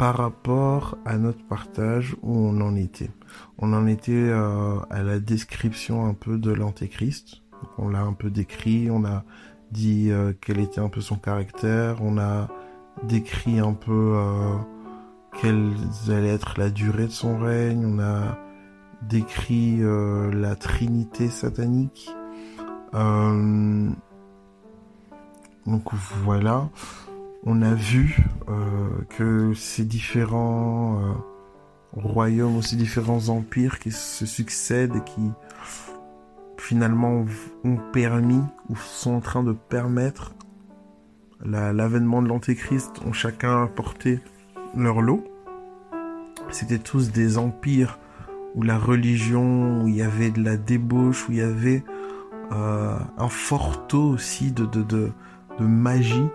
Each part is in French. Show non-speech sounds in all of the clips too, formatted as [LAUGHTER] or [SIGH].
par rapport à notre partage, où on en était On en était euh, à la description un peu de l'antéchrist. On l'a un peu décrit, on a dit euh, quel était un peu son caractère, on a décrit un peu euh, quelle allait être la durée de son règne, on a décrit la trinité satanique. Donc voilà, on a vu que ces différents royaumes, aussi différents empires qui se succèdent et qui finalement ont permis ou sont en train de permettre l'avènement de l'antéchrist ont chacun apporté leur lot. C'était tous des empires où la religion, où il y avait de la débauche, où il y avait euh, un fort taux aussi de, magie,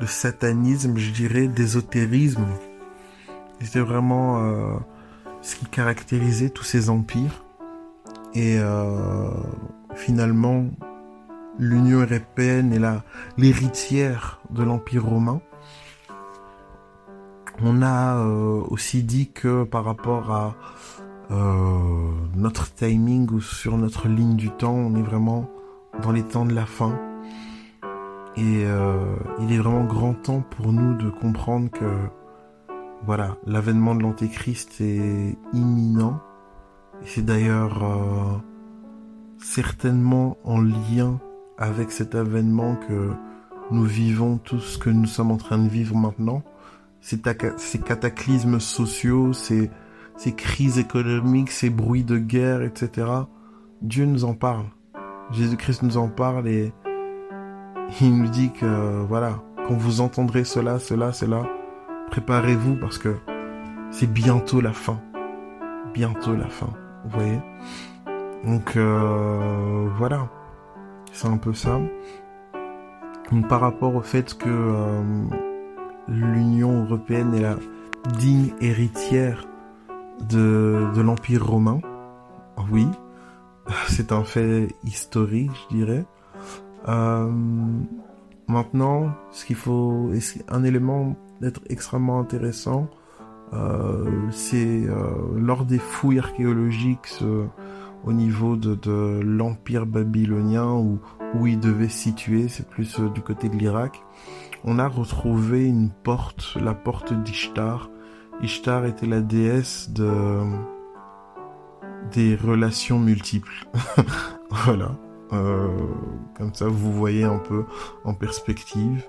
de satanisme, je dirais, d'ésotérisme. C'était vraiment euh, ce qui caractérisait tous ces empires. Et euh, finalement, l'Union européenne est l'héritière de l'Empire romain. On a euh, aussi dit que par rapport à notre timing ou sur notre ligne du temps, on est vraiment dans les temps de la fin. Et euh, il est vraiment grand temps pour nous de comprendre que voilà, l'avènement de l'Antéchrist est imminent. Et c'est d'ailleurs euh, certainement en lien avec cet avènement que nous vivons tout ce que nous sommes en train de vivre maintenant. Ces, cataclysmes sociaux, ces, ces crises économiques, ces bruits de guerre, etc. Dieu nous en parle. Jésus-Christ nous en parle et [LAUGHS] il nous dit que voilà, quand vous entendrez cela, cela, cela, préparez-vous parce que c'est bientôt la fin. Bientôt la fin. Vous voyez Donc euh, voilà, c'est un peu ça. Par rapport au fait que euh, l'Union européenne est la digne héritière de, de l'Empire romain. Oui, [LAUGHS] c'est un fait historique, je dirais. Euh, maintenant, ce qu'il faut, un élément d'être extrêmement intéressant, euh, c'est euh, lors des fouilles archéologiques au niveau de, l'Empire babylonien où, il devait se situer, c'est plus du côté de l'Irak, on a retrouvé une porte, la porte d'Ishtar, Ishtar était la déesse de des relations multiples. [LAUGHS] voilà. Euh, comme ça, vous voyez un peu en perspective.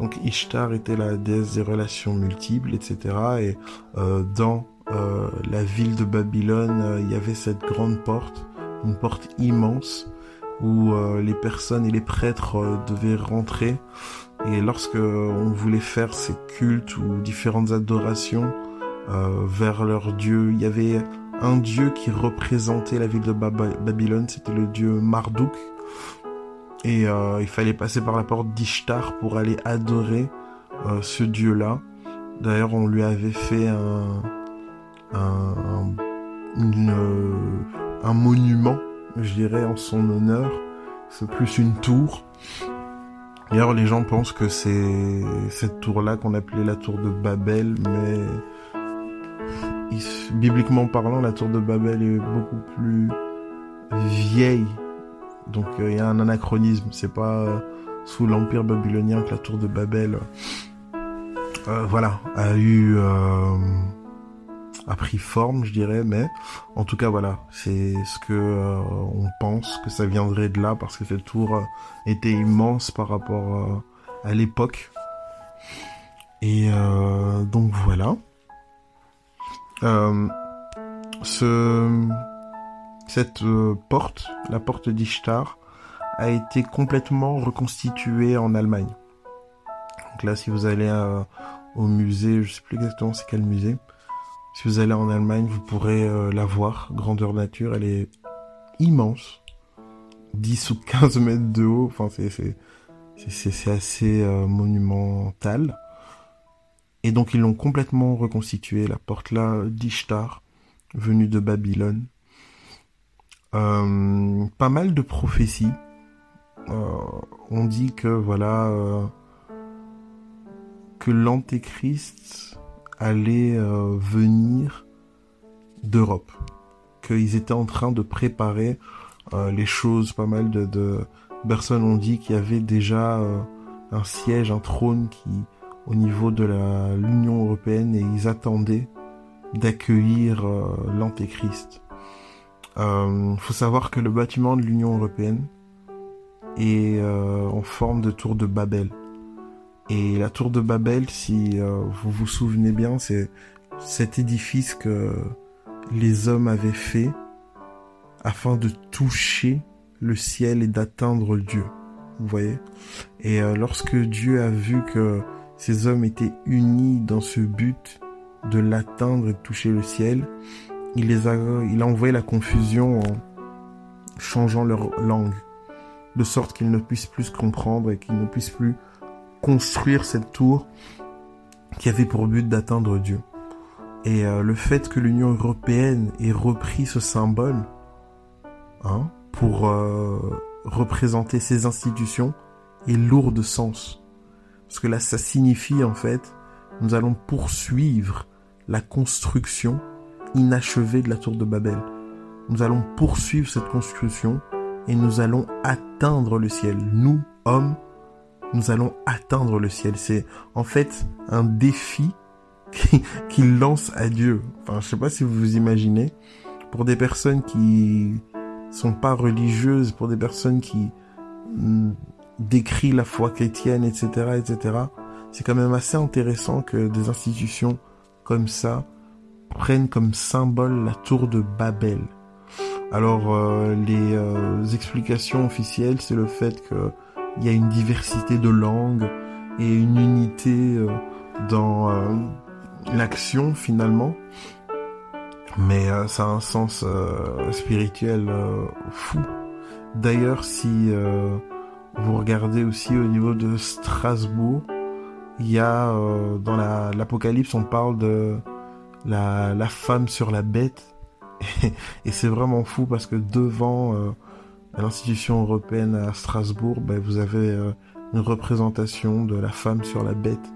Donc Ishtar était la déesse des relations multiples, etc. Et euh, dans euh, la ville de Babylone, euh, il y avait cette grande porte, une porte immense, où euh, les personnes et les prêtres devaient rentrer. Et lorsque on voulait faire ces cultes ou différentes adorations, vers leur dieu. Il y avait un dieu qui représentait la ville de Babylone, c'était le dieu Marduk. Et euh, il fallait passer par la porte d'Ishtar pour aller adorer euh, ce dieu-là. D'ailleurs, on lui avait fait un, une, un monument, je dirais, en son honneur. C'est plus une tour. D'ailleurs, les gens pensent que c'est cette tour-là qu'on appelait la tour de Babel, mais bibliquement parlant, la tour de Babel est beaucoup plus vieille. Donc euh, il y a un anachronisme. C'est pas euh, sous l'empire babylonien que la tour de Babel, euh, voilà, a eu a pris forme, je dirais. Mais en tout cas, voilà, c'est ce que on pense que ça viendrait de là parce que cette tour était immense par rapport à l'époque. Et donc voilà. Euh, ce, cette euh, porte, la porte d'Ishtar, a été complètement reconstituée en Allemagne. Donc là, si vous allez euh, au musée, je sais plus exactement c'est quel musée, si vous allez en Allemagne, vous pourrez la voir, grandeur nature, elle est immense, 10 ou 15 mètres de haut, enfin c'est assez monumental. Et donc ils l'ont complètement reconstitué, la porte là d'Ishtar, venue de Babylone. Euh, pas mal de prophéties on dit que voilà que l'antéchrist allait venir d'Europe, qu'ils étaient en train de préparer les choses. Pas mal de personnes ont dit qu'il y avait déjà un siège, un trône qui au niveau de l'Union européenne et ils attendaient d'accueillir euh, l'Antéchrist. Il euh, faut savoir que le bâtiment de l'Union européenne est euh, en forme de tour de Babel. Et la tour de Babel, si vous vous souvenez bien, c'est cet édifice que les hommes avaient fait afin de toucher le ciel et d'atteindre Dieu. Vous voyez? Et lorsque Dieu a vu que ces hommes étaient unis dans ce but de l'atteindre et de toucher le ciel. Il les a, il a envoyé la confusion en changeant leur langue, de sorte qu'ils ne puissent plus comprendre et qu'ils ne puissent plus construire cette tour qui avait pour but d'atteindre Dieu. Et euh, le fait que l'Union européenne ait repris ce symbole hein, pour euh, représenter ces institutions est lourd de sens. Parce que là, ça signifie en fait, nous allons poursuivre la construction inachevée de la tour de Babel. Nous allons poursuivre cette construction et nous allons atteindre le ciel. Nous, hommes, nous allons atteindre le ciel. C'est en fait un défi [LAUGHS] qu'il lance à Dieu. Enfin, je sais pas si vous vous imaginez, pour des personnes qui sont pas religieuses, pour des personnes qui hmm, décrit la foi chrétienne, etc., etc. C'est quand même assez intéressant que des institutions comme ça prennent comme symbole la tour de Babel. Alors euh, les euh, explications officielles, c'est le fait qu'il y a une diversité de langues et une unité euh, dans l'action finalement. Mais ça a un sens spirituel fou. D'ailleurs, si vous regardez aussi au niveau de Strasbourg, il y a euh, dans l'Apocalypse, on parle de la, femme sur la bête. [LAUGHS] Et, c'est vraiment fou parce que devant euh, l'institution européenne à Strasbourg, ben, vous avez euh, une représentation de la femme sur la bête.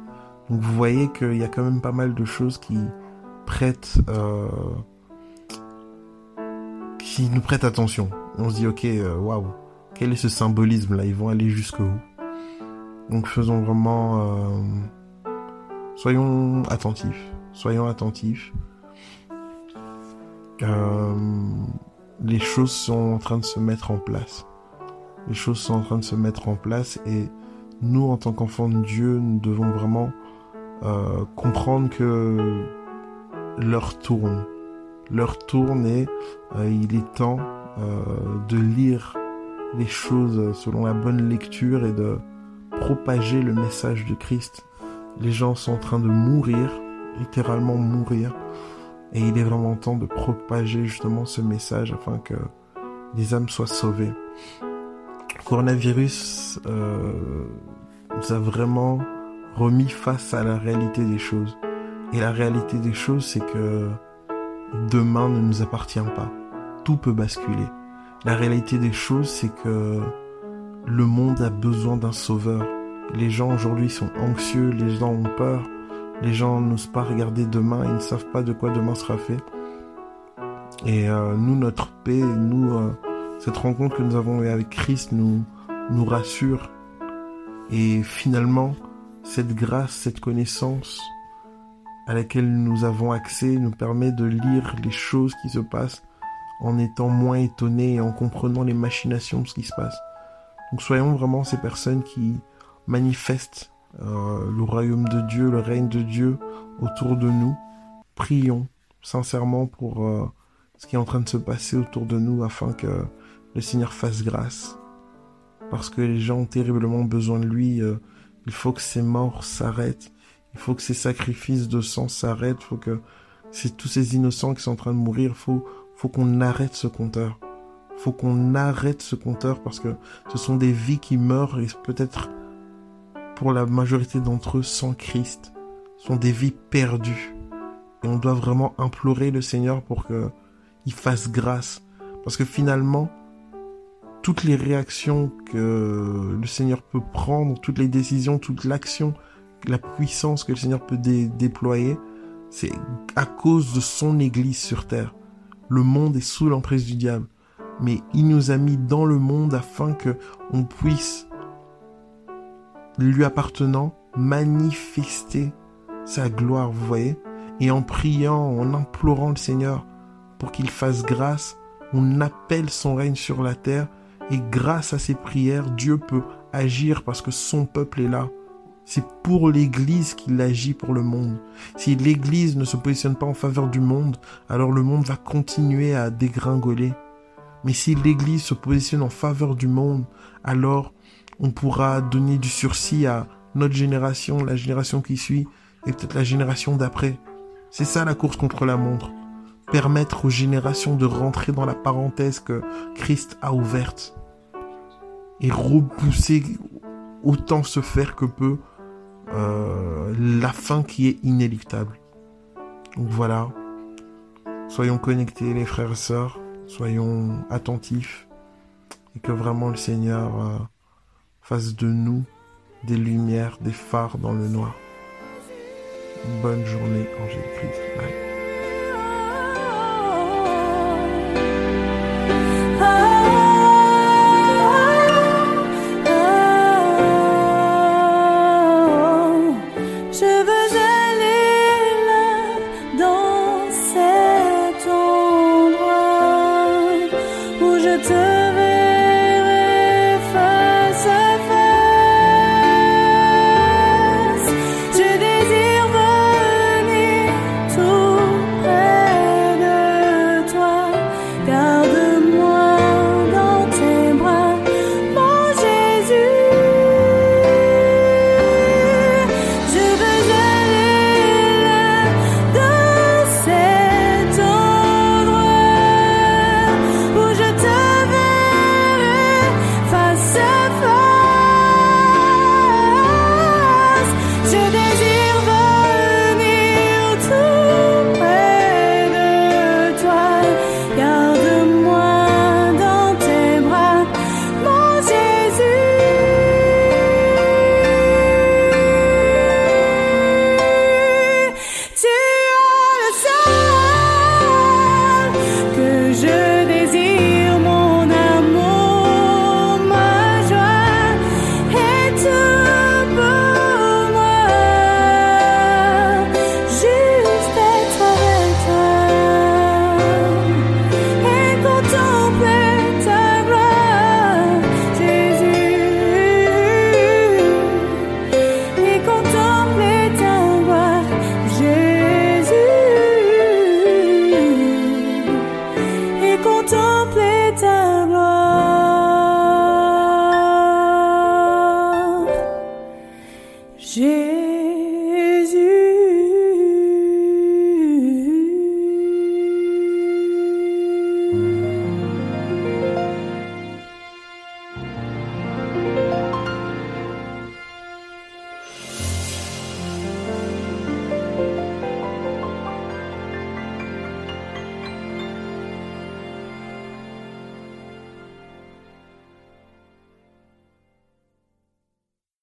Donc vous voyez qu'il y a quand même pas mal de choses qui prêtent, qui nous prêtent attention. On se dit ok, waouh quel est ce symbolisme-là? Ils vont aller jusqu'où Donc faisons vraiment... Euh, soyons attentifs. Soyons attentifs. Euh, les choses sont en train de se mettre en place. Les choses sont en train de se mettre en place et nous, en tant qu'enfants de Dieu, nous devons vraiment euh, comprendre que l'heure tourne. L'heure tourne et il est temps de lire les choses selon la bonne lecture et de propager le message de Christ. Les gens sont en train de mourir, littéralement mourir, et il est vraiment temps de propager justement ce message afin que les âmes soient sauvées. Le coronavirus euh, nous a vraiment remis face à la réalité des choses. Et la réalité des choses, c'est que demain ne nous appartient pas. Tout peut basculer. La réalité des choses, c'est que le monde a besoin d'un sauveur. Les gens aujourd'hui sont anxieux, les gens ont peur, les gens n'osent pas regarder demain, ils ne savent pas de quoi demain sera fait. Et euh, nous, notre paix, nous, euh, cette rencontre que nous avons avec Christ nous, nous rassure. Et finalement, cette grâce, cette connaissance à laquelle nous avons accès nous permet de lire les choses qui se passent en étant moins étonné et en comprenant les machinations de ce qui se passe. Donc soyons vraiment ces personnes qui manifestent euh, le royaume de Dieu, le règne de Dieu autour de nous. Prions sincèrement pour euh, ce qui est en train de se passer autour de nous afin que le Seigneur fasse grâce. Parce que les gens ont terriblement besoin de lui. Euh, il faut que ces morts s'arrêtent. Il faut que ces sacrifices de sang s'arrêtent. Il faut que c'est tous ces innocents qui sont en train de mourir. Il faut faut qu'on arrête ce compteur. Faut qu'on arrête ce compteur parce que ce sont des vies qui meurent et peut-être pour la majorité d'entre eux sans Christ. Ce sont des vies perdues. Et on doit vraiment implorer le Seigneur pour que il fasse grâce. Parce que finalement, toutes les réactions que le Seigneur peut prendre, toutes les décisions, toute l'action, la puissance que le Seigneur peut déployer, c'est à cause de son Église sur terre. Le monde est sous l'emprise du diable, mais il nous a mis dans le monde afin que on puisse, lui appartenant, manifester sa gloire, vous voyez, et en priant, en implorant le Seigneur pour qu'il fasse grâce, on appelle son règne sur la terre. Et grâce à ses prières, Dieu peut agir parce que son peuple est là. C'est pour l'Église qu'il agit pour le monde. Si l'Église ne se positionne pas en faveur du monde, alors le monde va continuer à dégringoler. Mais si l'Église se positionne en faveur du monde, alors on pourra donner du sursis à notre génération, la génération qui suit, et peut-être la génération d'après. C'est ça la course contre la montre. Permettre aux générations de rentrer dans la parenthèse que Christ a ouverte. Et repousser autant se faire que peut euh, la fin qui est inéluctable. Donc voilà. Soyons connectés les frères et sœurs. Soyons attentifs. Et que vraiment le Seigneur euh, fasse de nous des lumières, des phares dans le noir. Bonne journée, Angélique. Bye.